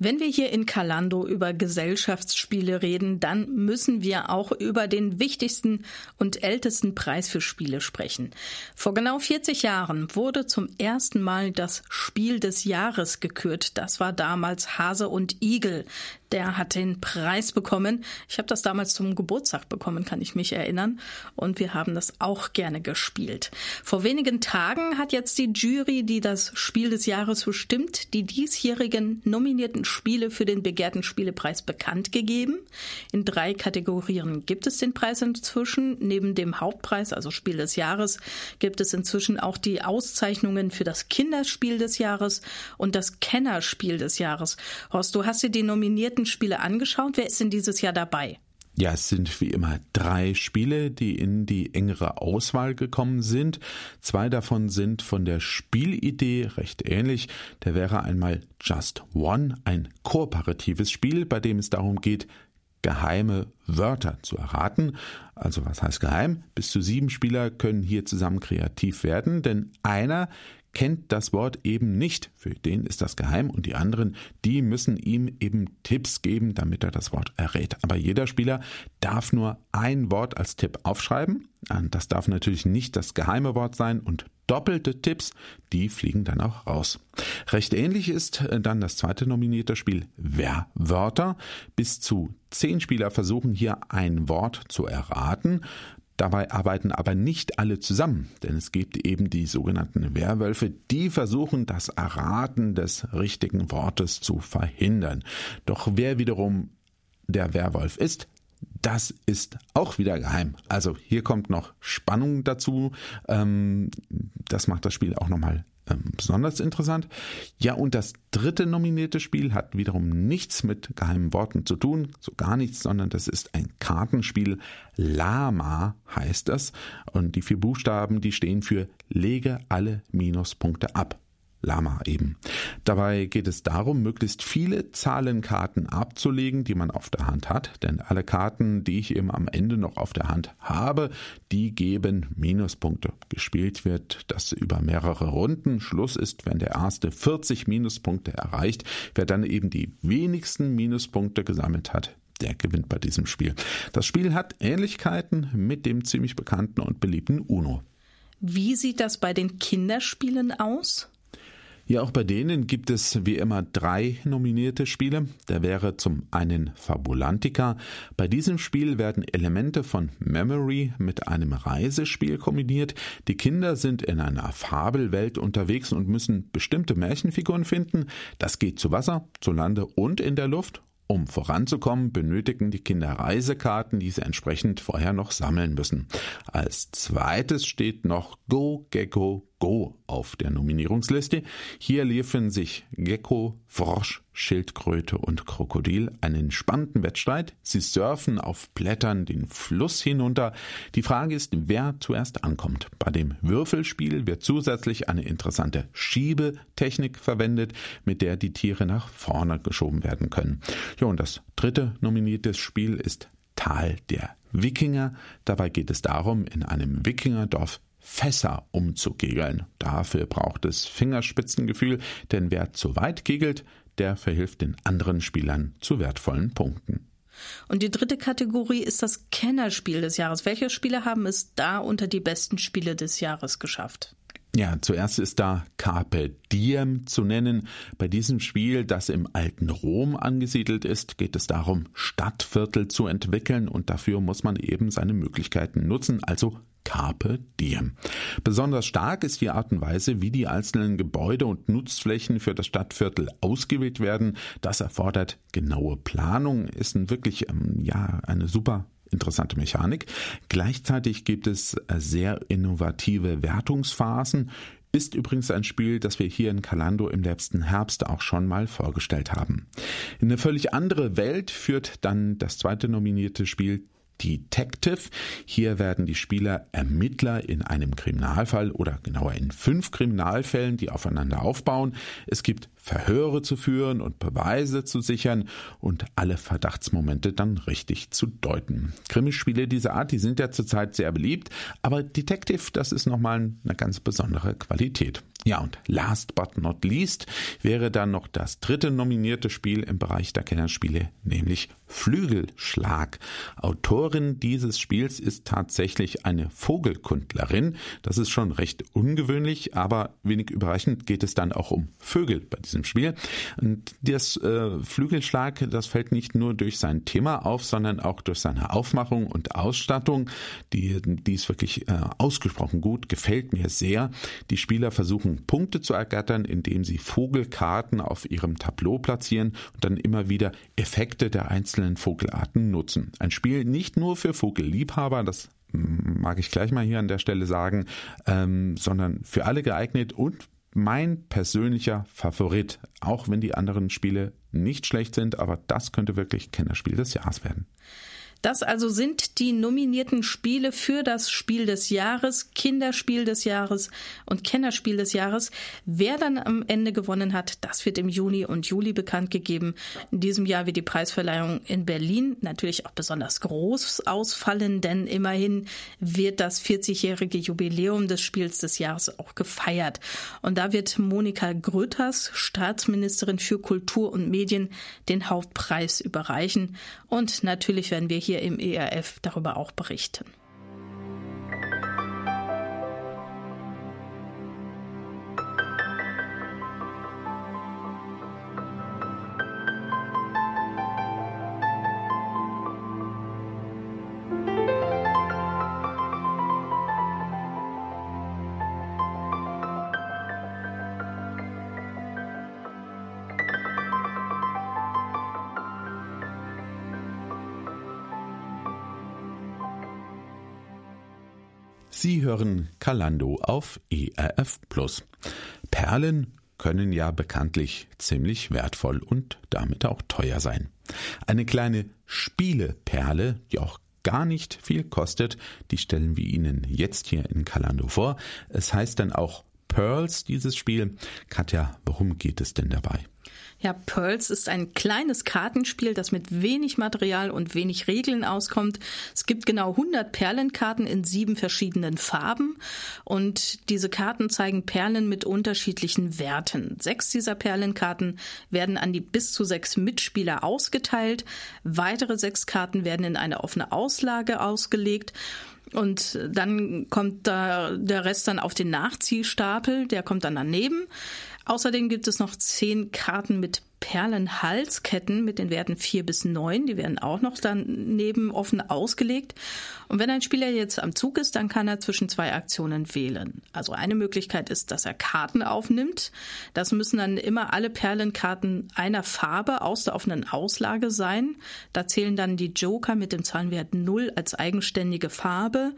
Wenn wir hier in Kalando über Gesellschaftsspiele reden, dann müssen wir auch über den wichtigsten und ältesten Preis für Spiele sprechen. Vor genau 40 Jahren wurde zum ersten Mal das Spiel des Jahres gekürt. Das war damals Hase und Igel. Der hat den Preis bekommen. Ich habe das damals zum Geburtstag bekommen, kann ich mich erinnern. Und wir haben das auch gerne gespielt. Vor wenigen Tagen hat jetzt die Jury, die das Spiel des Jahres bestimmt, die diesjährigen nominierten Spiele für den begehrten Spielepreis bekannt gegeben. In drei Kategorien gibt es den Preis inzwischen. Neben dem Hauptpreis, also Spiel des Jahres, gibt es inzwischen auch die Auszeichnungen für das Kinderspiel des Jahres und das Kennerspiel des Jahres. Horst, du hast dir die nominierten Spiele angeschaut. Wer ist denn dieses Jahr dabei? Ja, es sind wie immer drei Spiele, die in die engere Auswahl gekommen sind. Zwei davon sind von der Spielidee recht ähnlich. Der wäre einmal Just One, ein kooperatives Spiel, bei dem es darum geht, geheime Wörter zu erraten. Also was heißt geheim? Bis zu sieben Spieler können hier zusammen kreativ werden, denn einer kennt das Wort eben nicht. Für den ist das geheim und die anderen, die müssen ihm eben Tipps geben, damit er das Wort errät. Aber jeder Spieler darf nur ein Wort als Tipp aufschreiben. Das darf natürlich nicht das geheime Wort sein und doppelte Tipps, die fliegen dann auch raus. Recht ähnlich ist äh, dann das zweite nominierte Spiel Wer-Wörter. Bis zu zehn Spieler versuchen hier ein Wort zu erraten. Dabei arbeiten aber nicht alle zusammen, denn es gibt eben die sogenannten Werwölfe, die versuchen, das Erraten des richtigen Wortes zu verhindern. Doch wer wiederum der Werwolf ist, das ist auch wieder geheim. Also hier kommt noch Spannung dazu. Ähm, das macht das Spiel auch nochmal ähm, besonders interessant. Ja, und das dritte nominierte Spiel hat wiederum nichts mit geheimen Worten zu tun, so gar nichts, sondern das ist ein Kartenspiel. Lama heißt das. Und die vier Buchstaben, die stehen für lege alle Minuspunkte ab. Lama eben. Dabei geht es darum, möglichst viele Zahlenkarten abzulegen, die man auf der Hand hat, denn alle Karten, die ich eben am Ende noch auf der Hand habe, die geben Minuspunkte. Gespielt wird das über mehrere Runden. Schluss ist, wenn der erste 40 Minuspunkte erreicht, wer dann eben die wenigsten Minuspunkte gesammelt hat, der gewinnt bei diesem Spiel. Das Spiel hat Ähnlichkeiten mit dem ziemlich bekannten und beliebten Uno. Wie sieht das bei den Kinderspielen aus? Ja, auch bei denen gibt es wie immer drei nominierte Spiele. Der wäre zum einen Fabulantica. Bei diesem Spiel werden Elemente von Memory mit einem Reisespiel kombiniert. Die Kinder sind in einer Fabelwelt unterwegs und müssen bestimmte Märchenfiguren finden. Das geht zu Wasser, zu Lande und in der Luft um voranzukommen, benötigen die Kinder Reisekarten, die sie entsprechend vorher noch sammeln müssen. Als zweites steht noch Go Gecko Go auf der Nominierungsliste. Hier liefern sich Gecko, Frosch, Schildkröte und Krokodil einen spannenden Wettstreit. Sie surfen auf Blättern den Fluss hinunter. Die Frage ist, wer zuerst ankommt. Bei dem Würfelspiel wird zusätzlich eine interessante Schiebetechnik verwendet, mit der die Tiere nach vorne geschoben werden können. Ja, und das dritte nominierte Spiel ist Tal der Wikinger. Dabei geht es darum, in einem Wikingerdorf Fässer umzukegeln. Dafür braucht es Fingerspitzengefühl, denn wer zu weit kegelt, der verhilft den anderen Spielern zu wertvollen Punkten. Und die dritte Kategorie ist das Kennerspiel des Jahres. Welche Spiele haben es da unter die besten Spiele des Jahres geschafft? Ja, zuerst ist da Carpe Diem zu nennen. Bei diesem Spiel, das im alten Rom angesiedelt ist, geht es darum, Stadtviertel zu entwickeln und dafür muss man eben seine Möglichkeiten nutzen, also Carpe Diem. Besonders stark ist die Art und Weise, wie die einzelnen Gebäude und Nutzflächen für das Stadtviertel ausgewählt werden. Das erfordert genaue Planung, ist ein wirklich ähm, ja eine super interessante Mechanik. Gleichzeitig gibt es äh, sehr innovative Wertungsphasen. Ist übrigens ein Spiel, das wir hier in Kalando im letzten Herbst auch schon mal vorgestellt haben. In eine völlig andere Welt führt dann das zweite nominierte Spiel Detective. Hier werden die Spieler Ermittler in einem Kriminalfall oder genauer in fünf Kriminalfällen, die aufeinander aufbauen. Es gibt Verhöre zu führen und Beweise zu sichern und alle Verdachtsmomente dann richtig zu deuten. Krimispiele dieser Art, die sind ja zurzeit sehr beliebt, aber Detective, das ist nochmal eine ganz besondere Qualität. Ja, und last but not least wäre dann noch das dritte nominierte Spiel im Bereich der Kennerspiele, nämlich Flügelschlag. Autorin dieses Spiels ist tatsächlich eine Vogelkundlerin. Das ist schon recht ungewöhnlich, aber wenig überraschend geht es dann auch um Vögel bei diesem Spiel. Und das äh, Flügelschlag, das fällt nicht nur durch sein Thema auf, sondern auch durch seine Aufmachung und Ausstattung. Die, die ist wirklich äh, ausgesprochen gut, gefällt mir sehr. Die Spieler versuchen Punkte zu ergattern, indem sie Vogelkarten auf ihrem Tableau platzieren und dann immer wieder Effekte der einzelnen Vogelarten nutzen. Ein Spiel nicht nur für Vogelliebhaber, das mag ich gleich mal hier an der Stelle sagen, ähm, sondern für alle geeignet und mein persönlicher Favorit, auch wenn die anderen Spiele nicht schlecht sind, aber das könnte wirklich Kennerspiel des Jahres werden. Das also sind die nominierten Spiele für das Spiel des Jahres, Kinderspiel des Jahres und Kennerspiel des Jahres. Wer dann am Ende gewonnen hat, das wird im Juni und Juli bekannt gegeben. In diesem Jahr wird die Preisverleihung in Berlin natürlich auch besonders groß ausfallen, denn immerhin wird das 40-jährige Jubiläum des Spiels des Jahres auch gefeiert. Und da wird Monika Grütters, Staatsministerin für Kultur und Medien, den Hauptpreis überreichen. Und natürlich werden wir hier im ERF darüber auch berichten. Sie hören Kalando auf ERF Plus. Perlen können ja bekanntlich ziemlich wertvoll und damit auch teuer sein. Eine kleine Spieleperle, die auch gar nicht viel kostet, die stellen wir Ihnen jetzt hier in Kalando vor. Es heißt dann auch Pearls, dieses Spiel. Katja, worum geht es denn dabei? Ja, Pearls ist ein kleines Kartenspiel, das mit wenig Material und wenig Regeln auskommt. Es gibt genau 100 Perlenkarten in sieben verschiedenen Farben und diese Karten zeigen Perlen mit unterschiedlichen Werten. Sechs dieser Perlenkarten werden an die bis zu sechs Mitspieler ausgeteilt. Weitere sechs Karten werden in eine offene Auslage ausgelegt. Und dann kommt da der Rest dann auf den Nachziehstapel, der kommt dann daneben. Außerdem gibt es noch zehn Karten mit Perlenhalsketten mit den Werten 4 bis 9. Die werden auch noch daneben offen ausgelegt. Und wenn ein Spieler jetzt am Zug ist, dann kann er zwischen zwei Aktionen wählen. Also eine Möglichkeit ist, dass er Karten aufnimmt. Das müssen dann immer alle Perlenkarten einer Farbe aus der offenen Auslage sein. Da zählen dann die Joker mit dem Zahlenwert 0 als eigenständige Farbe.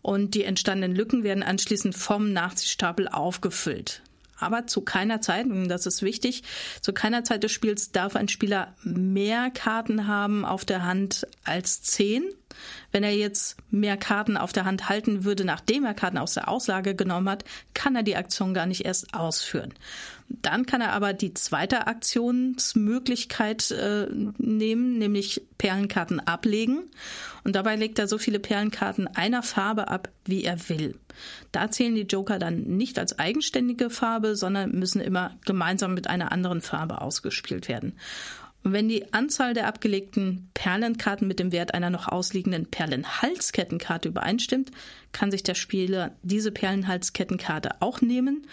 Und die entstandenen Lücken werden anschließend vom Nachziehstapel aufgefüllt. Aber zu keiner Zeit, und das ist wichtig, zu keiner Zeit des Spiels darf ein Spieler mehr Karten haben auf der Hand als zehn. Wenn er jetzt mehr Karten auf der Hand halten würde, nachdem er Karten aus der Auslage genommen hat, kann er die Aktion gar nicht erst ausführen. Dann kann er aber die zweite Aktionsmöglichkeit äh, nehmen, nämlich Perlenkarten ablegen. Und dabei legt er so viele Perlenkarten einer Farbe ab, wie er will. Da zählen die Joker dann nicht als eigenständige Farbe, sondern müssen immer gemeinsam mit einer anderen Farbe ausgespielt werden. Und wenn die Anzahl der abgelegten Perlenkarten mit dem Wert einer noch ausliegenden Perlenhalskettenkarte übereinstimmt, kann sich der Spieler diese Perlenhalskettenkarte auch nehmen.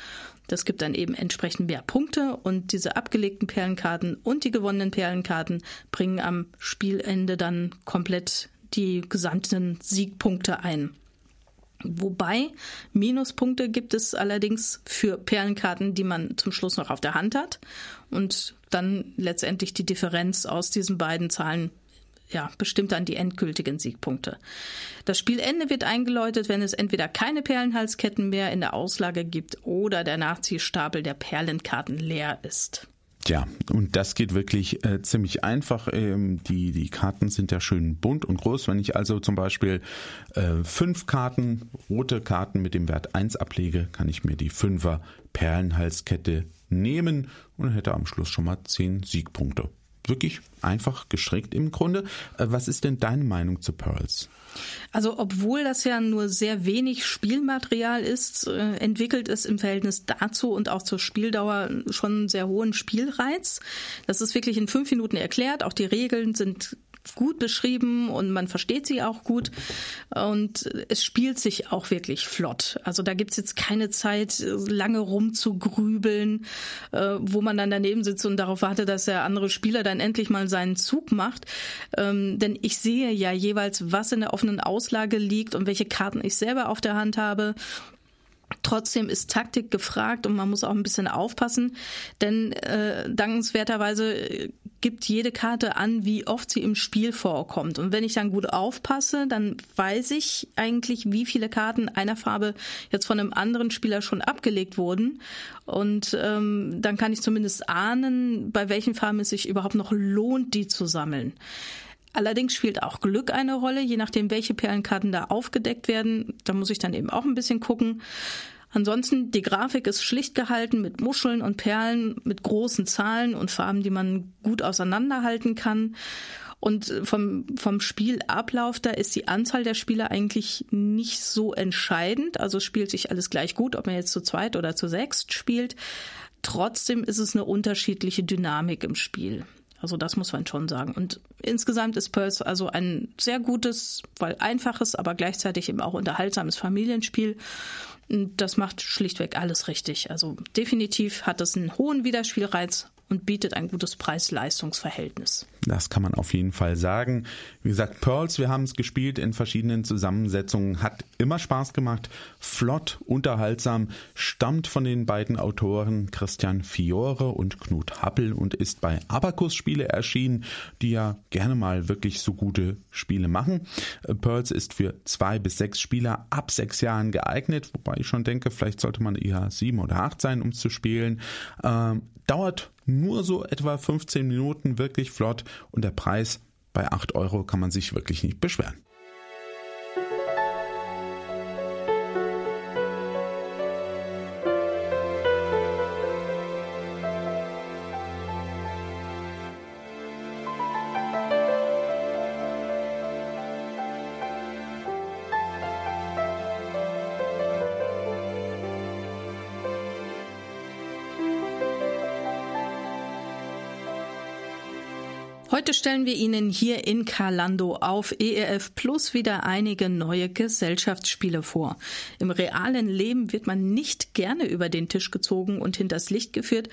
Das gibt dann eben entsprechend mehr Punkte und diese abgelegten Perlenkarten und die gewonnenen Perlenkarten bringen am Spielende dann komplett die gesamten Siegpunkte ein. Wobei Minuspunkte gibt es allerdings für Perlenkarten, die man zum Schluss noch auf der Hand hat und dann letztendlich die Differenz aus diesen beiden Zahlen ja, bestimmt dann die endgültigen Siegpunkte. Das Spielende wird eingeläutet, wenn es entweder keine Perlenhalsketten mehr in der Auslage gibt oder der Nachziehstapel der Perlenkarten leer ist. Ja, und das geht wirklich äh, ziemlich einfach. Ähm, die, die Karten sind ja schön bunt und groß. Wenn ich also zum Beispiel äh, fünf Karten, rote Karten mit dem Wert 1 ablege, kann ich mir die Fünfer Perlenhalskette nehmen und hätte am Schluss schon mal zehn Siegpunkte. Wirklich einfach gestrickt im Grunde. Äh, was ist denn deine Meinung zu Pearls? Also obwohl das ja nur sehr wenig Spielmaterial ist, äh, entwickelt es im Verhältnis dazu und auch zur Spieldauer schon einen sehr hohen Spielreiz. Das ist wirklich in fünf Minuten erklärt. Auch die Regeln sind gut beschrieben und man versteht sie auch gut und es spielt sich auch wirklich flott. Also da gibt's jetzt keine Zeit, lange rumzugrübeln, äh, wo man dann daneben sitzt und darauf wartet, dass der andere Spieler dann endlich mal seinen Zug macht. Ähm, denn ich sehe ja jeweils, was in der offenen Auslage liegt und welche Karten ich selber auf der Hand habe. Trotzdem ist Taktik gefragt und man muss auch ein bisschen aufpassen, denn äh, dankenswerterweise gibt jede Karte an, wie oft sie im Spiel vorkommt. Und wenn ich dann gut aufpasse, dann weiß ich eigentlich, wie viele Karten einer Farbe jetzt von einem anderen Spieler schon abgelegt wurden. Und ähm, dann kann ich zumindest ahnen, bei welchen Farben es sich überhaupt noch lohnt, die zu sammeln. Allerdings spielt auch Glück eine Rolle, je nachdem, welche Perlenkarten da aufgedeckt werden. Da muss ich dann eben auch ein bisschen gucken. Ansonsten, die Grafik ist schlicht gehalten mit Muscheln und Perlen, mit großen Zahlen und Farben, die man gut auseinanderhalten kann. Und vom, vom Spielablauf, da ist die Anzahl der Spieler eigentlich nicht so entscheidend. Also spielt sich alles gleich gut, ob man jetzt zu zweit oder zu sechst spielt. Trotzdem ist es eine unterschiedliche Dynamik im Spiel. Also das muss man schon sagen. Und insgesamt ist Pulse also ein sehr gutes, weil einfaches, aber gleichzeitig eben auch unterhaltsames Familienspiel. Das macht schlichtweg alles richtig. Also definitiv hat es einen hohen Wiederspielreiz und bietet ein gutes Preis-Leistungs-Verhältnis. Das kann man auf jeden Fall sagen. Wie gesagt, Pearls, wir haben es gespielt in verschiedenen Zusammensetzungen, hat immer Spaß gemacht, flott, unterhaltsam, stammt von den beiden Autoren Christian Fiore und Knut Happel und ist bei Abacus Spiele erschienen, die ja gerne mal wirklich so gute Spiele machen. Pearls ist für zwei bis sechs Spieler ab sechs Jahren geeignet, wobei ich schon denke, vielleicht sollte man eher sieben oder acht sein, um zu spielen. Ähm, dauert nur so etwa 15 Minuten wirklich flott und der Preis bei 8 Euro kann man sich wirklich nicht beschweren. Heute stellen wir Ihnen hier in Kalando auf ERF Plus wieder einige neue Gesellschaftsspiele vor. Im realen Leben wird man nicht gerne über den Tisch gezogen und hinters Licht geführt.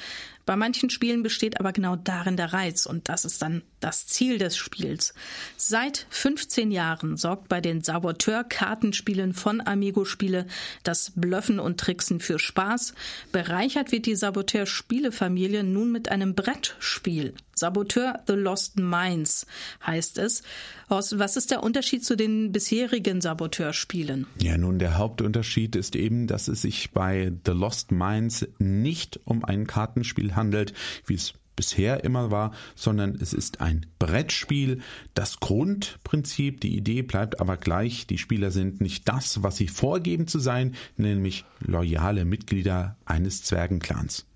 Bei manchen Spielen besteht aber genau darin der Reiz und das ist dann das Ziel des Spiels. Seit 15 Jahren sorgt bei den Saboteur-Kartenspielen von Amigo Spiele das Blöffen und Tricksen für Spaß. Bereichert wird die Saboteur-Spielefamilie nun mit einem Brettspiel. Saboteur The Lost Mines heißt es. Horst, was ist der Unterschied zu den bisherigen Saboteur-Spielen? Ja, nun, der Hauptunterschied ist eben, dass es sich bei The Lost Mines nicht um ein Kartenspiel handelt, wie es bisher immer war, sondern es ist ein Brettspiel. Das Grundprinzip, die Idee bleibt aber gleich. Die Spieler sind nicht das, was sie vorgeben zu sein, nämlich loyale Mitglieder eines Zwergenclans.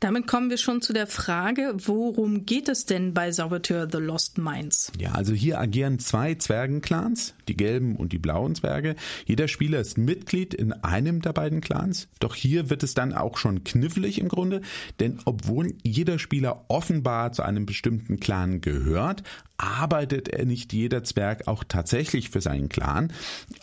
Damit kommen wir schon zu der Frage, worum geht es denn bei Saboteur The Lost Mines? Ja, also hier agieren zwei Zwergenclans, die gelben und die blauen Zwerge. Jeder Spieler ist Mitglied in einem der beiden Clans. Doch hier wird es dann auch schon knifflig im Grunde, denn obwohl jeder Spieler offenbar zu einem bestimmten Clan gehört, arbeitet er nicht jeder Zwerg auch tatsächlich für seinen Clan.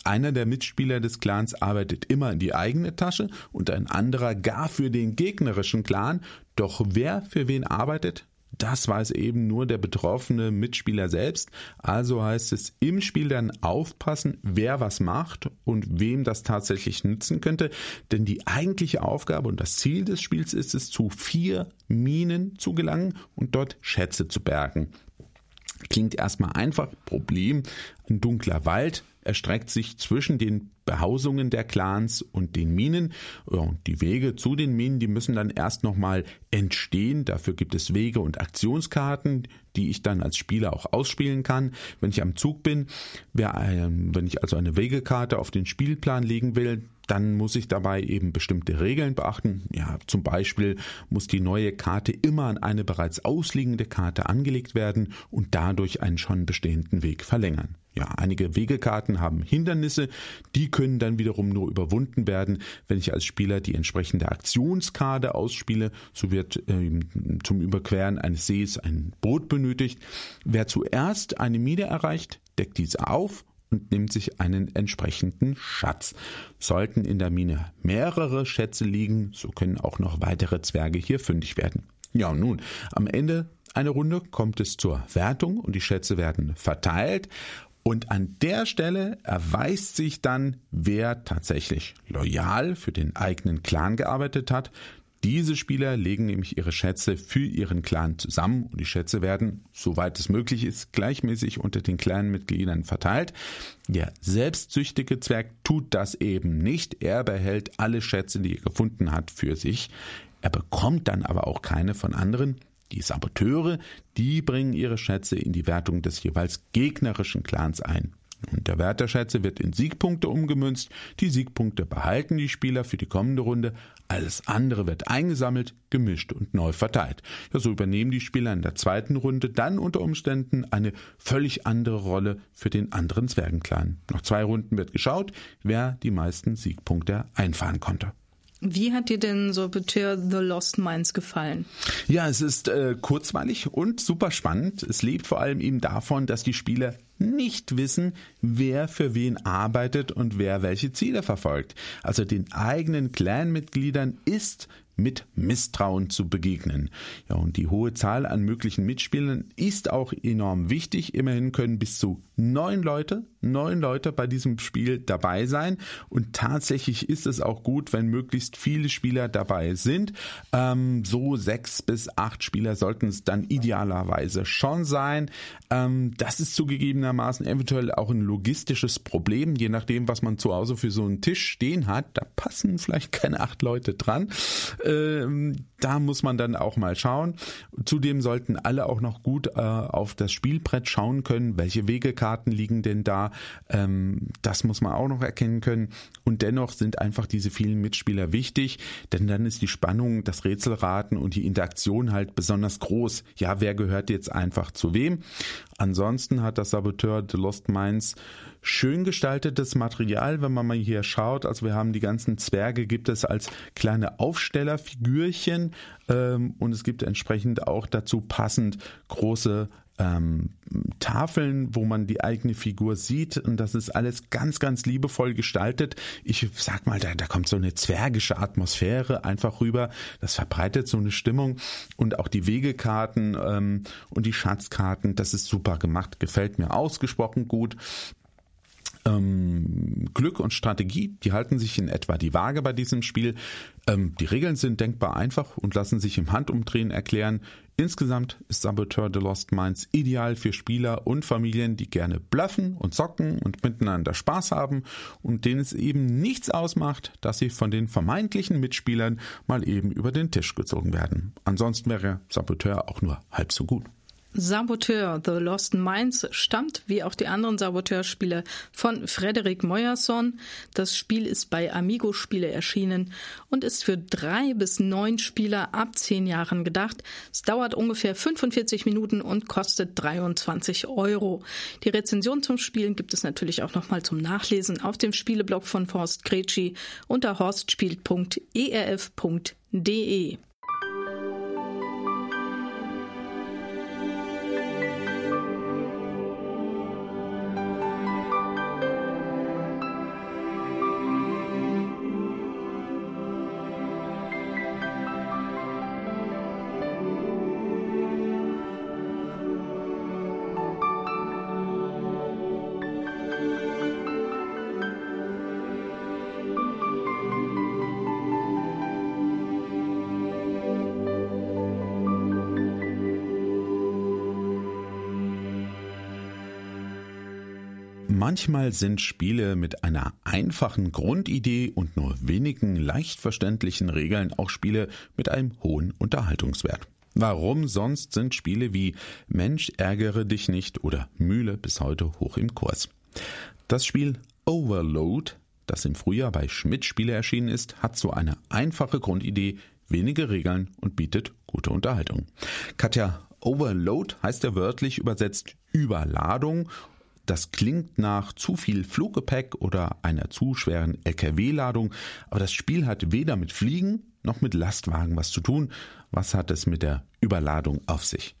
Einer der Mitspieler des Clans arbeitet immer in die eigene Tasche und ein anderer gar für den gegnerischen Clan. Doch wer für wen arbeitet, das weiß eben nur der betroffene Mitspieler selbst. Also heißt es im Spiel dann aufpassen, wer was macht und wem das tatsächlich nützen könnte. Denn die eigentliche Aufgabe und das Ziel des Spiels ist es, zu vier Minen zu gelangen und dort Schätze zu bergen. Klingt erstmal einfach. Problem, ein dunkler Wald erstreckt sich zwischen den Behausungen der Clans und den Minen. Und die Wege zu den Minen, die müssen dann erst nochmal entstehen. Dafür gibt es Wege und Aktionskarten, die ich dann als Spieler auch ausspielen kann, wenn ich am Zug bin. Wenn ich also eine Wegekarte auf den Spielplan legen will, dann muss ich dabei eben bestimmte Regeln beachten. Ja, zum Beispiel muss die neue Karte immer an eine bereits ausliegende Karte angelegt werden und dadurch einen schon bestehenden Weg verlängern. Ja, einige Wegekarten haben Hindernisse, die können dann wiederum nur überwunden werden, wenn ich als Spieler die entsprechende Aktionskarte ausspiele. So wird äh, zum Überqueren eines Sees ein Boot benötigt. Wer zuerst eine Mine erreicht, deckt diese auf und nimmt sich einen entsprechenden Schatz. Sollten in der Mine mehrere Schätze liegen, so können auch noch weitere Zwerge hier fündig werden. Ja, nun, am Ende einer Runde kommt es zur Wertung und die Schätze werden verteilt. Und an der Stelle erweist sich dann, wer tatsächlich loyal für den eigenen Clan gearbeitet hat. Diese Spieler legen nämlich ihre Schätze für ihren Clan zusammen und die Schätze werden, soweit es möglich ist, gleichmäßig unter den Clanmitgliedern verteilt. Der selbstsüchtige Zwerg tut das eben nicht. Er behält alle Schätze, die er gefunden hat, für sich. Er bekommt dann aber auch keine von anderen. Die Saboteure, die bringen ihre Schätze in die Wertung des jeweils gegnerischen Clans ein. Und der Wert der Schätze wird in Siegpunkte umgemünzt. Die Siegpunkte behalten die Spieler für die kommende Runde. Alles andere wird eingesammelt, gemischt und neu verteilt. Ja, so übernehmen die Spieler in der zweiten Runde dann unter Umständen eine völlig andere Rolle für den anderen Zwergenclan. Nach zwei Runden wird geschaut, wer die meisten Siegpunkte einfahren konnte. Wie hat dir denn Saboteur The Lost Mines gefallen? Ja, es ist äh, kurzweilig und super spannend. Es lebt vor allem eben davon, dass die Spieler nicht wissen, wer für wen arbeitet und wer welche Ziele verfolgt. Also den eigenen Clanmitgliedern ist mit Misstrauen zu begegnen. Ja, und die hohe Zahl an möglichen Mitspielern ist auch enorm wichtig. Immerhin können bis zu neun Leute, neun Leute bei diesem Spiel dabei sein. Und tatsächlich ist es auch gut, wenn möglichst viele Spieler dabei sind. Ähm, so sechs bis acht Spieler sollten es dann idealerweise schon sein. Ähm, das ist zugegebenermaßen eventuell auch ein logistisches Problem, je nachdem, was man zu Hause für so einen Tisch stehen hat. Da passen vielleicht keine acht Leute dran. Ähm, da muss man dann auch mal schauen. Zudem sollten alle auch noch gut äh, auf das Spielbrett schauen können, welche Wegekarten liegen denn da. Ähm, das muss man auch noch erkennen können. Und dennoch sind einfach diese vielen Mitspieler wichtig, denn dann ist die Spannung, das Rätselraten und die Interaktion halt besonders groß. Ja, wer gehört jetzt einfach zu wem? Ansonsten hat das Saboteur The Lost Minds schön gestaltetes Material, wenn man mal hier schaut. Also wir haben die ganzen Zwerge, gibt es als kleine Aufstellerfigürchen ähm, und es gibt entsprechend auch dazu passend große ähm, Tafeln, wo man die eigene Figur sieht und das ist alles ganz, ganz liebevoll gestaltet. Ich sag mal, da, da kommt so eine zwergische Atmosphäre einfach rüber. Das verbreitet so eine Stimmung und auch die Wegekarten ähm, und die Schatzkarten, das ist super gemacht, gefällt mir ausgesprochen gut. Ähm, Glück und Strategie, die halten sich in etwa die Waage bei diesem Spiel. Ähm, die Regeln sind denkbar einfach und lassen sich im Handumdrehen erklären. Insgesamt ist Saboteur The Lost Minds ideal für Spieler und Familien, die gerne bluffen und zocken und miteinander Spaß haben und denen es eben nichts ausmacht, dass sie von den vermeintlichen Mitspielern mal eben über den Tisch gezogen werden. Ansonsten wäre Saboteur auch nur halb so gut. Saboteur The Lost Minds stammt, wie auch die anderen Saboteur-Spiele, von Frederik Meuerson. Das Spiel ist bei Amigo Spiele erschienen und ist für drei bis neun Spieler ab zehn Jahren gedacht. Es dauert ungefähr 45 Minuten und kostet 23 Euro. Die Rezension zum Spielen gibt es natürlich auch nochmal zum Nachlesen auf dem Spieleblog von Forst Gretschi unter horstspielt.erf.de. Manchmal sind Spiele mit einer einfachen Grundidee und nur wenigen leicht verständlichen Regeln auch Spiele mit einem hohen Unterhaltungswert. Warum sonst sind Spiele wie Mensch ärgere dich nicht oder Mühle bis heute hoch im Kurs? Das Spiel Overload das im Frühjahr bei Schmidt Spiele erschienen ist, hat so eine einfache Grundidee, wenige Regeln und bietet gute Unterhaltung. Katja, Overload heißt ja wörtlich übersetzt Überladung das klingt nach zu viel Fluggepäck oder einer zu schweren LKW-Ladung, aber das Spiel hat weder mit Fliegen noch mit Lastwagen was zu tun. Was hat es mit der Überladung auf sich?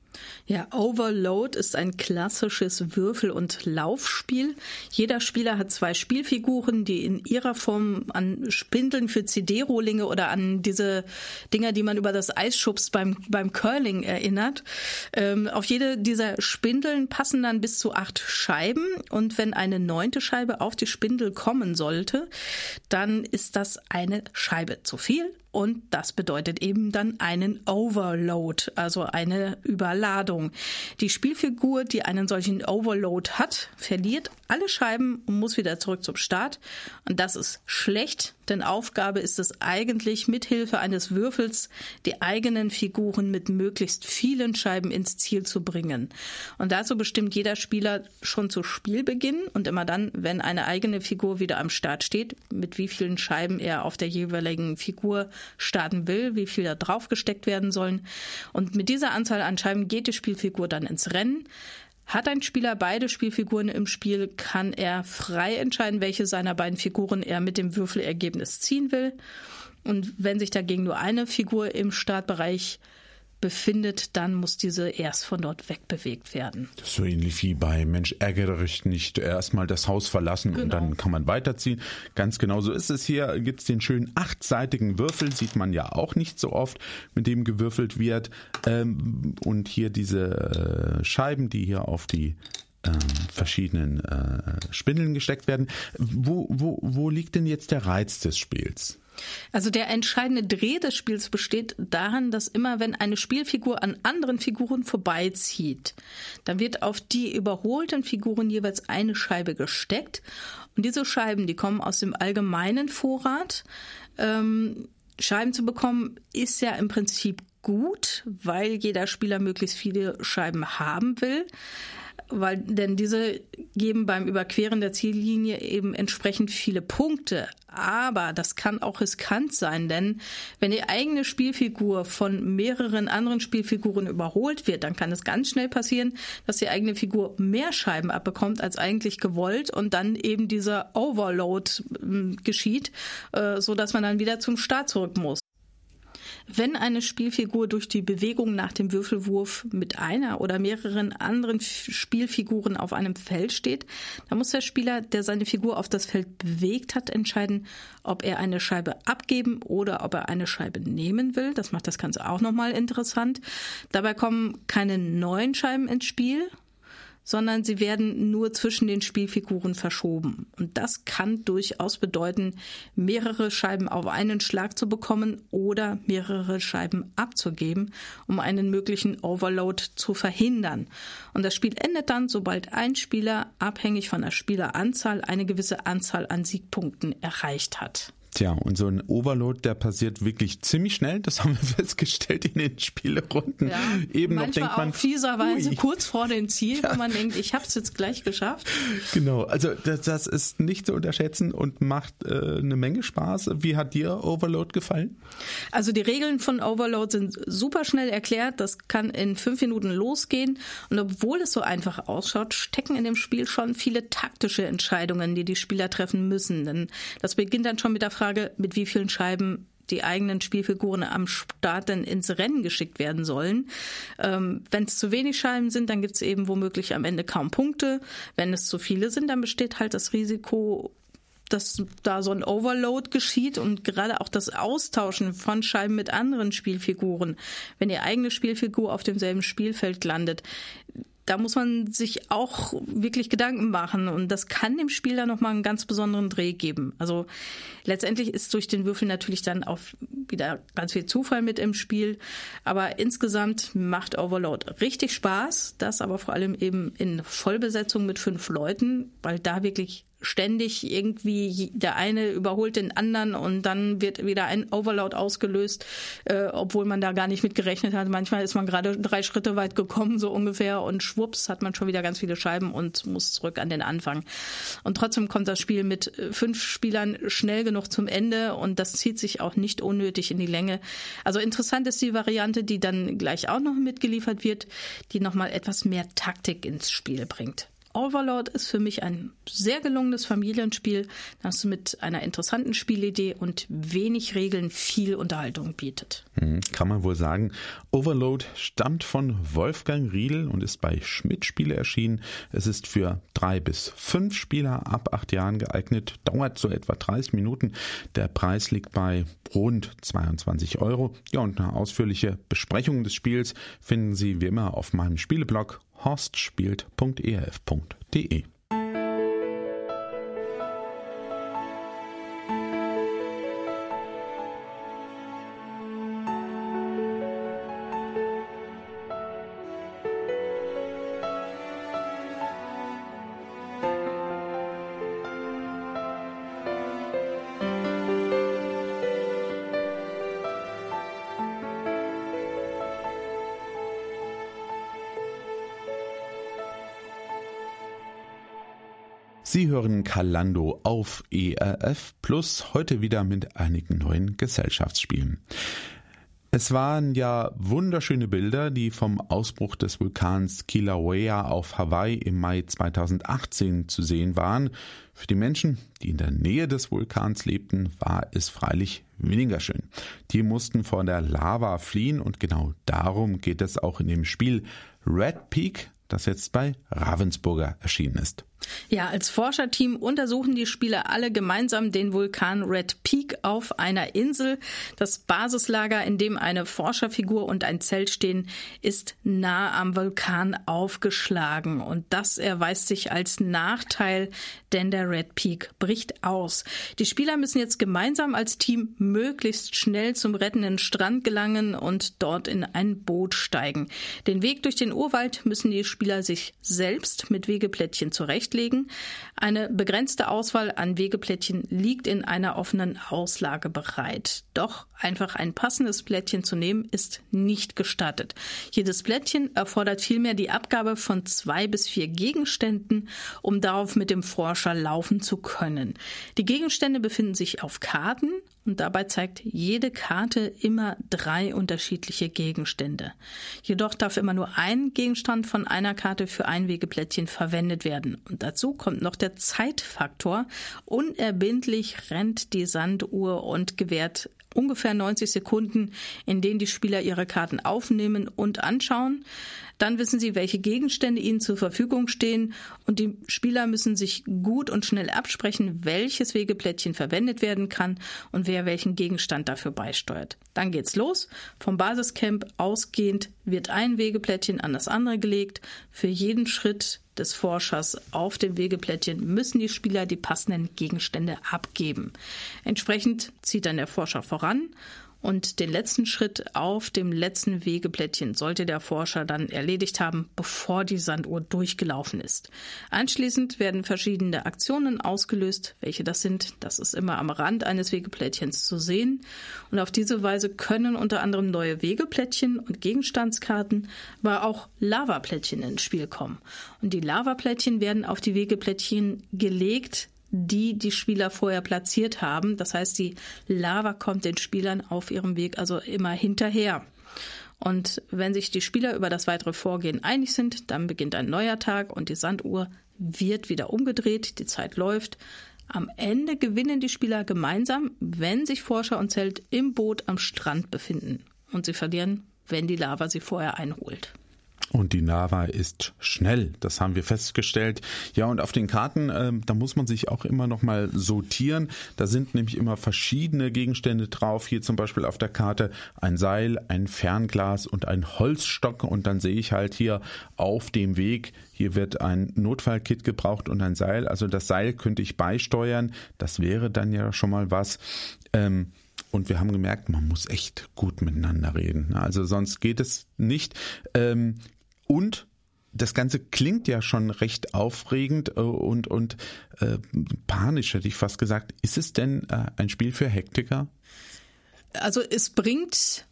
Ja, Overload ist ein klassisches Würfel- und Laufspiel. Jeder Spieler hat zwei Spielfiguren, die in ihrer Form an Spindeln für CD-Rohlinge oder an diese Dinger, die man über das Eis schubst beim, beim Curling erinnert. Ähm, auf jede dieser Spindeln passen dann bis zu acht Scheiben und wenn eine neunte Scheibe auf die Spindel kommen sollte, dann ist das eine Scheibe zu viel und das bedeutet eben dann einen Overload, also eine Überladung. Die Spielfigur, die einen solchen Overload hat, verliert alle Scheiben und muss wieder zurück zum Start. Und das ist schlecht, denn Aufgabe ist es eigentlich, mithilfe eines Würfels die eigenen Figuren mit möglichst vielen Scheiben ins Ziel zu bringen. Und dazu bestimmt jeder Spieler schon zu Spielbeginn und immer dann, wenn eine eigene Figur wieder am Start steht, mit wie vielen Scheiben er auf der jeweiligen Figur starten will, wie viel da drauf gesteckt werden sollen. Und mit dieser Anzahl an Scheiben geht die Spielfigur dann ins Rennen. Hat ein Spieler beide Spielfiguren im Spiel, kann er frei entscheiden, welche seiner beiden Figuren er mit dem Würfelergebnis ziehen will. Und wenn sich dagegen nur eine Figur im Startbereich befindet, dann muss diese erst von dort wegbewegt werden. so ähnlich wie bei Mensch ärgere dich nicht erstmal das Haus verlassen genau. und dann kann man weiterziehen. Ganz genau so ist es hier. Gibt es den schönen achtseitigen Würfel, sieht man ja auch nicht so oft, mit dem gewürfelt wird. Ähm, und hier diese äh, Scheiben, die hier auf die ähm, verschiedenen äh, Spindeln gesteckt werden. Wo, wo, wo liegt denn jetzt der Reiz des Spiels? Also der entscheidende Dreh des Spiels besteht darin, dass immer wenn eine Spielfigur an anderen Figuren vorbeizieht, dann wird auf die überholten Figuren jeweils eine Scheibe gesteckt. Und diese Scheiben, die kommen aus dem allgemeinen Vorrat. Ähm, Scheiben zu bekommen ist ja im Prinzip gut, weil jeder Spieler möglichst viele Scheiben haben will weil denn diese geben beim Überqueren der Ziellinie eben entsprechend viele Punkte. Aber das kann auch riskant sein, denn wenn die eigene Spielfigur von mehreren anderen Spielfiguren überholt wird, dann kann es ganz schnell passieren, dass die eigene Figur mehr Scheiben abbekommt als eigentlich gewollt und dann eben dieser Overload äh, geschieht, äh, so dass man dann wieder zum Start zurück muss. Wenn eine Spielfigur durch die Bewegung nach dem Würfelwurf mit einer oder mehreren anderen Spielfiguren auf einem Feld steht, dann muss der Spieler, der seine Figur auf das Feld bewegt hat, entscheiden, ob er eine Scheibe abgeben oder ob er eine Scheibe nehmen will. Das macht das Ganze auch nochmal interessant. Dabei kommen keine neuen Scheiben ins Spiel, sondern sie werden nur zwischen den Spielfiguren verschoben. Und das kann durchaus bedeuten, mehrere Scheiben auf einen Schlag zu bekommen oder mehrere Scheiben abzugeben, um einen möglichen Overload zu verhindern. Und das Spiel endet dann, sobald ein Spieler abhängig von der Spieleranzahl eine gewisse Anzahl an Siegpunkten erreicht hat. Tja, und so ein Overload, der passiert wirklich ziemlich schnell. Das haben wir festgestellt in den Spielerunden. Ja, Eben noch denkt man fieserweise ui. kurz vor dem Ziel, ja. wo man denkt, ich habe es jetzt gleich geschafft. Genau, also das, das ist nicht zu unterschätzen und macht äh, eine Menge Spaß. Wie hat dir Overload gefallen? Also die Regeln von Overload sind super schnell erklärt. Das kann in fünf Minuten losgehen. Und obwohl es so einfach ausschaut, stecken in dem Spiel schon viele taktische Entscheidungen, die die Spieler treffen müssen. Denn das beginnt dann schon mit der Frage, mit wie vielen Scheiben die eigenen Spielfiguren am Start dann ins Rennen geschickt werden sollen. Ähm, Wenn es zu wenig Scheiben sind, dann gibt es eben womöglich am Ende kaum Punkte. Wenn es zu viele sind, dann besteht halt das Risiko, dass da so ein Overload geschieht und gerade auch das Austauschen von Scheiben mit anderen Spielfiguren, wenn die eigene Spielfigur auf demselben Spielfeld landet, da muss man sich auch wirklich Gedanken machen und das kann dem Spiel dann nochmal einen ganz besonderen Dreh geben. Also letztendlich ist durch den Würfel natürlich dann auch wieder ganz viel Zufall mit im Spiel, aber insgesamt macht Overload richtig Spaß, das aber vor allem eben in Vollbesetzung mit fünf Leuten, weil da wirklich ständig irgendwie der eine überholt den anderen und dann wird wieder ein Overload ausgelöst, äh, obwohl man da gar nicht mit gerechnet hat. Manchmal ist man gerade drei Schritte weit gekommen, so ungefähr, und schwupps hat man schon wieder ganz viele Scheiben und muss zurück an den Anfang. Und trotzdem kommt das Spiel mit äh, fünf Spielern schnell genug zum Ende und das zieht sich auch nicht unnötig in die Länge. Also interessant ist die Variante, die dann gleich auch noch mitgeliefert wird, die nochmal etwas mehr Taktik ins Spiel bringt. Overlord ist für mich ein sehr gelungenes Familienspiel, das mit einer interessanten Spielidee und wenig Regeln viel Unterhaltung bietet. Hm, kann man wohl sagen. Overload stammt von Wolfgang Riedel und ist bei Schmidt Spiele erschienen. Es ist für drei bis fünf Spieler ab acht Jahren geeignet, dauert so etwa 30 Minuten. Der Preis liegt bei rund 22 Euro. Ja, und eine ausführliche Besprechung des Spiels finden Sie wie immer auf meinem Spieleblog horstspielt.erf.de. Sie hören Kalando auf ERF Plus, heute wieder mit einigen neuen Gesellschaftsspielen. Es waren ja wunderschöne Bilder, die vom Ausbruch des Vulkans Kilauea auf Hawaii im Mai 2018 zu sehen waren. Für die Menschen, die in der Nähe des Vulkans lebten, war es freilich weniger schön. Die mussten vor der Lava fliehen und genau darum geht es auch in dem Spiel Red Peak, das jetzt bei Ravensburger erschienen ist. Ja, als Forscherteam untersuchen die Spieler alle gemeinsam den Vulkan Red Peak auf einer Insel. Das Basislager, in dem eine Forscherfigur und ein Zelt stehen, ist nah am Vulkan aufgeschlagen. Und das erweist sich als Nachteil, denn der Red Peak bricht aus. Die Spieler müssen jetzt gemeinsam als Team möglichst schnell zum rettenden Strand gelangen und dort in ein Boot steigen. Den Weg durch den Urwald müssen die Spieler sich selbst mit Wegeplättchen zurecht festlegen. Eine begrenzte Auswahl an Wegeplättchen liegt in einer offenen Auslage bereit. Doch einfach ein passendes Plättchen zu nehmen ist nicht gestattet. Jedes Plättchen erfordert vielmehr die Abgabe von zwei bis vier Gegenständen, um darauf mit dem Forscher laufen zu können. Die Gegenstände befinden sich auf Karten und dabei zeigt jede Karte immer drei unterschiedliche Gegenstände. Jedoch darf immer nur ein Gegenstand von einer Karte für ein Wegeplättchen verwendet werden. Und dazu kommt noch der Zeitfaktor. Unerbindlich rennt die Sanduhr und gewährt ungefähr 90 Sekunden, in denen die Spieler ihre Karten aufnehmen und anschauen. Dann wissen sie, welche Gegenstände ihnen zur Verfügung stehen und die Spieler müssen sich gut und schnell absprechen, welches Wegeplättchen verwendet werden kann und wer welchen Gegenstand dafür beisteuert. Dann geht's los. Vom Basiscamp ausgehend wird ein Wegeplättchen an das andere gelegt. Für jeden Schritt des Forschers auf dem Wegeplättchen müssen die Spieler die passenden Gegenstände abgeben. Entsprechend zieht dann der Forscher voran und den letzten Schritt auf dem letzten Wegeplättchen sollte der Forscher dann erledigt haben, bevor die Sanduhr durchgelaufen ist. Anschließend werden verschiedene Aktionen ausgelöst. Welche das sind, das ist immer am Rand eines Wegeplättchens zu sehen. Und auf diese Weise können unter anderem neue Wegeplättchen und Gegenstandskarten, aber auch Lavaplättchen ins Spiel kommen. Und die Lavaplättchen werden auf die Wegeplättchen gelegt, die die Spieler vorher platziert haben. Das heißt, die Lava kommt den Spielern auf ihrem Weg also immer hinterher. Und wenn sich die Spieler über das weitere Vorgehen einig sind, dann beginnt ein neuer Tag und die Sanduhr wird wieder umgedreht, die Zeit läuft. Am Ende gewinnen die Spieler gemeinsam, wenn sich Forscher und Zelt im Boot am Strand befinden. Und sie verlieren, wenn die Lava sie vorher einholt. Und die Nava ist schnell, das haben wir festgestellt. Ja, und auf den Karten, äh, da muss man sich auch immer noch mal sortieren. Da sind nämlich immer verschiedene Gegenstände drauf. Hier zum Beispiel auf der Karte ein Seil, ein Fernglas und ein Holzstock. Und dann sehe ich halt hier auf dem Weg, hier wird ein Notfallkit gebraucht und ein Seil. Also das Seil könnte ich beisteuern. Das wäre dann ja schon mal was. Ähm, und wir haben gemerkt, man muss echt gut miteinander reden. Also sonst geht es nicht. Ähm, und das Ganze klingt ja schon recht aufregend äh, und, und äh, panisch, hätte ich fast gesagt. Ist es denn äh, ein Spiel für Hektiker? Also es bringt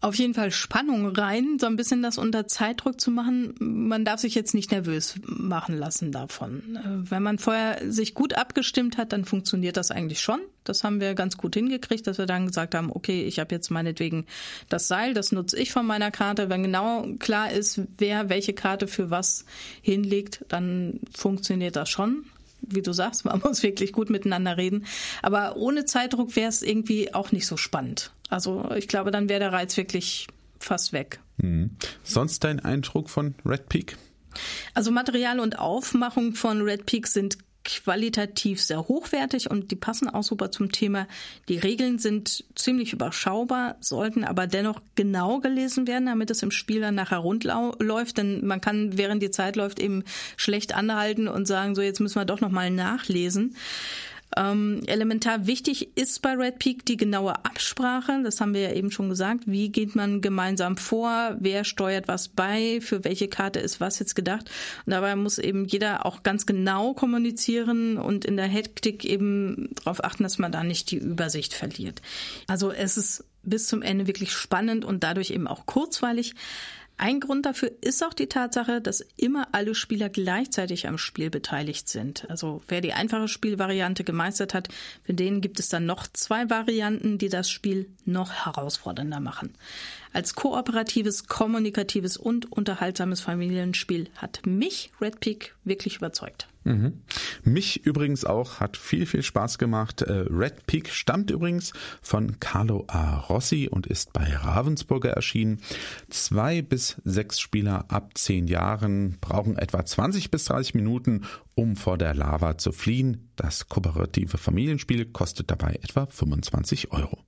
auf jeden Fall Spannung rein, so ein bisschen das unter Zeitdruck zu machen. Man darf sich jetzt nicht nervös machen lassen davon. Äh, wenn man vorher sich gut abgestimmt hat, dann funktioniert das eigentlich schon. Das haben wir ganz gut hingekriegt, dass wir dann gesagt haben, okay, ich habe jetzt meinetwegen das Seil, das nutze ich von meiner Karte. Wenn genau klar ist, wer welche Karte für was hinlegt, dann funktioniert das schon wie du sagst, man muss wirklich gut miteinander reden. Aber ohne Zeitdruck wäre es irgendwie auch nicht so spannend. Also ich glaube, dann wäre der Reiz wirklich fast weg. Mhm. Sonst dein Eindruck von Red Peak? Also Material und Aufmachung von Red Peak sind qualitativ sehr hochwertig und die passen auch super zum Thema. Die Regeln sind ziemlich überschaubar, sollten aber dennoch genau gelesen werden, damit es im Spiel dann nachher rund läuft. Denn man kann, während die Zeit läuft, eben schlecht anhalten und sagen, so jetzt müssen wir doch nochmal nachlesen. Ähm, elementar wichtig ist bei Red Peak die genaue Absprache. Das haben wir ja eben schon gesagt. Wie geht man gemeinsam vor? Wer steuert was bei? Für welche Karte ist was jetzt gedacht? Und dabei muss eben jeder auch ganz genau kommunizieren und in der Hektik eben darauf achten, dass man da nicht die Übersicht verliert. Also es ist bis zum Ende wirklich spannend und dadurch eben auch kurzweilig. Ein Grund dafür ist auch die Tatsache, dass immer alle Spieler gleichzeitig am Spiel beteiligt sind. Also wer die einfache Spielvariante gemeistert hat, für den gibt es dann noch zwei Varianten, die das Spiel noch herausfordernder machen. Als kooperatives, kommunikatives und unterhaltsames Familienspiel hat mich Red Peak wirklich überzeugt. Mhm. Mich übrigens auch, hat viel, viel Spaß gemacht. Äh, Red Peak stammt übrigens von Carlo A. Rossi und ist bei Ravensburger erschienen. Zwei bis sechs Spieler ab zehn Jahren brauchen etwa 20 bis 30 Minuten, um vor der Lava zu fliehen. Das kooperative Familienspiel kostet dabei etwa 25 Euro.